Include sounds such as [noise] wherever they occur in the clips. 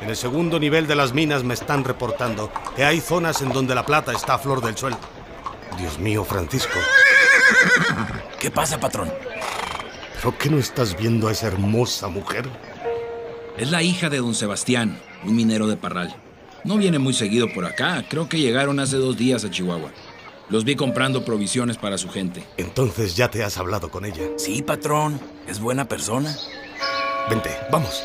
En el segundo nivel de las minas me están reportando que hay zonas en donde la plata está a flor del suelo. Dios mío, Francisco. ¿Qué pasa, patrón? ¿Pero qué no estás viendo a esa hermosa mujer? Es la hija de don Sebastián, un minero de Parral. No viene muy seguido por acá. Creo que llegaron hace dos días a Chihuahua. Los vi comprando provisiones para su gente. Entonces ya te has hablado con ella. Sí, patrón. Es buena persona. Vente, vamos.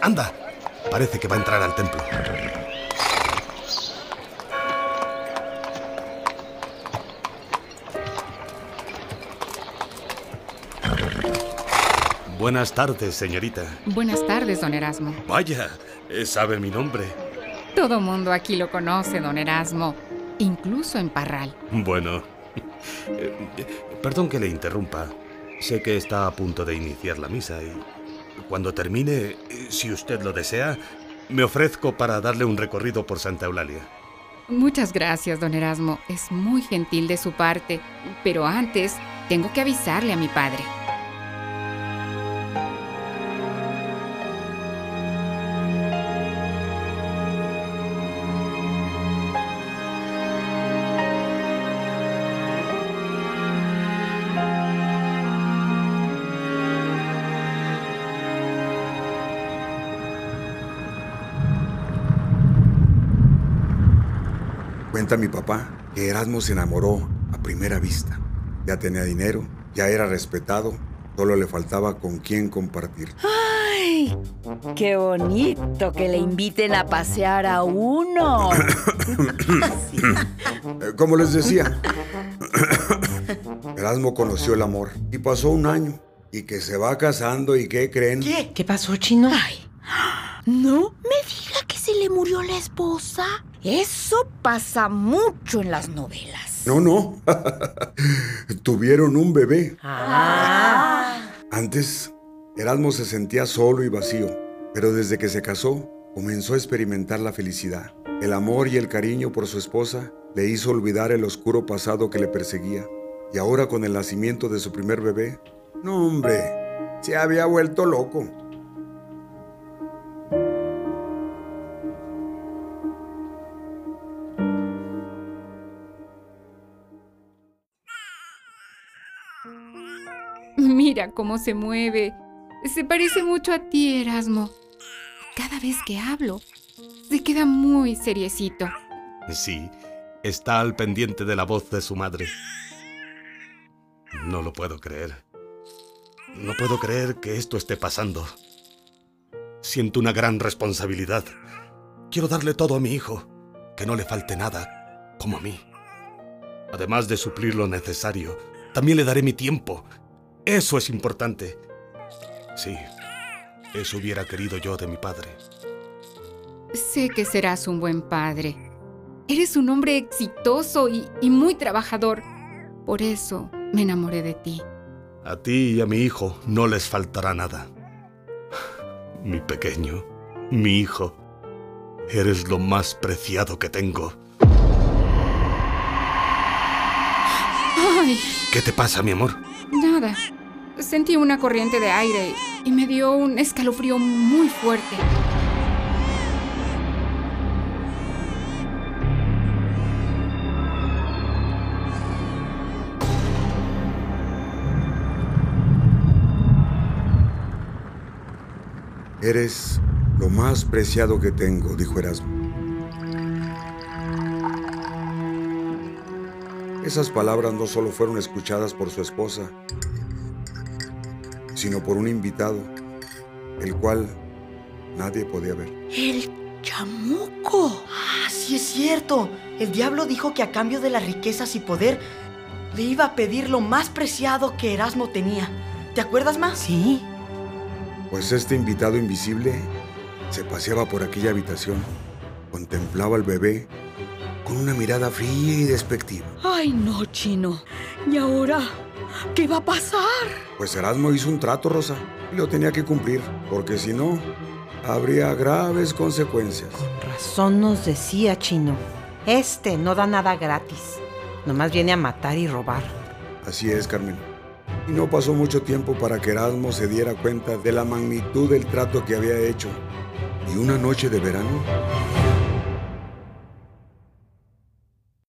Anda. Parece que va a entrar al templo. Buenas tardes, señorita. Buenas tardes, don Erasmo. Vaya, eh, sabe mi nombre. Todo mundo aquí lo conoce, don Erasmo, incluso en Parral. Bueno, [laughs] eh, perdón que le interrumpa. Sé que está a punto de iniciar la misa y cuando termine, si usted lo desea, me ofrezco para darle un recorrido por Santa Eulalia. Muchas gracias, don Erasmo. Es muy gentil de su parte. Pero antes, tengo que avisarle a mi padre. Cuenta mi papá que Erasmo se enamoró a primera vista. Ya tenía dinero, ya era respetado, solo le faltaba con quién compartir. ¡Ay! ¡Qué bonito que le inviten a pasear a uno! Eh, Como les decía, Erasmo conoció el amor y pasó un año y que se va casando y ¿qué creen? ¿Qué? ¿Qué pasó, chino? Ay, no me diga que se le murió la esposa. Eso pasa mucho en las novelas. No, no. [laughs] Tuvieron un bebé. Ah. Antes, Erasmo se sentía solo y vacío, pero desde que se casó, comenzó a experimentar la felicidad. El amor y el cariño por su esposa le hizo olvidar el oscuro pasado que le perseguía. Y ahora con el nacimiento de su primer bebé, no hombre, se había vuelto loco. Mira cómo se mueve. Se parece mucho a ti, Erasmo. Cada vez que hablo, se queda muy seriecito. Sí, está al pendiente de la voz de su madre. No lo puedo creer. No puedo creer que esto esté pasando. Siento una gran responsabilidad. Quiero darle todo a mi hijo, que no le falte nada, como a mí. Además de suplir lo necesario, también le daré mi tiempo. Eso es importante. Sí, eso hubiera querido yo de mi padre. Sé que serás un buen padre. Eres un hombre exitoso y, y muy trabajador. Por eso me enamoré de ti. A ti y a mi hijo no les faltará nada. Mi pequeño, mi hijo, eres lo más preciado que tengo. ¡Ay! ¿Qué te pasa, mi amor? Nada. Sentí una corriente de aire y me dio un escalofrío muy fuerte. Eres lo más preciado que tengo, dijo Erasmo. Esas palabras no solo fueron escuchadas por su esposa, sino por un invitado, el cual nadie podía ver. ¡El chamuco! Ah, sí es cierto. El diablo dijo que a cambio de las riquezas y poder le iba a pedir lo más preciado que Erasmo tenía. ¿Te acuerdas más? Sí. Pues este invitado invisible se paseaba por aquella habitación, contemplaba al bebé con una mirada fría y despectiva. Ay, no, chino. ¿Y ahora? ¿Qué va a pasar? Pues Erasmo hizo un trato, Rosa, y lo tenía que cumplir, porque si no, habría graves consecuencias. Con razón nos decía Chino. Este no da nada gratis. Nomás viene a matar y robar. Así es, Carmen. Y no pasó mucho tiempo para que Erasmo se diera cuenta de la magnitud del trato que había hecho. y una noche de verano